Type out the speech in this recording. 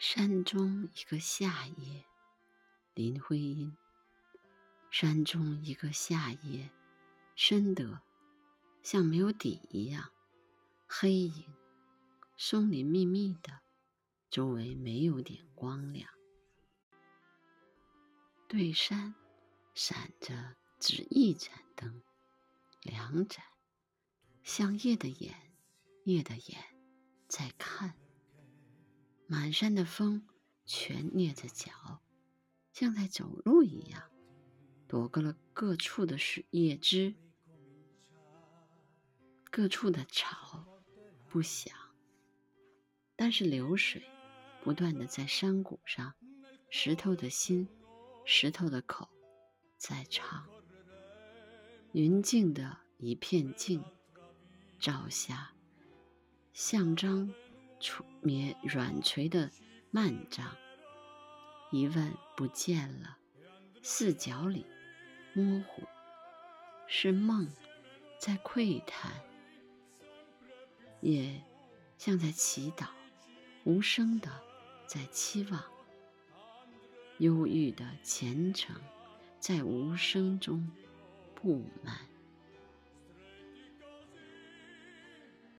山中一个夏夜，林徽因。山中一个夏夜，深得像没有底一样，黑影，松林密密的，周围没有点光亮。对山闪着只一盏灯，两盏，像夜的眼，夜的眼在看。满山的风全蹑着脚，像在走路一样，躲过了各处的树叶枝，各处的草不响。但是流水不断的在山谷上，石头的心，石头的口，在唱。云静的一片静，照下象章。出绵软垂的幔帐，一问不见了，四角里模糊，是梦在窥探，也像在祈祷，无声的在期望，忧郁的虔诚在无声中布满。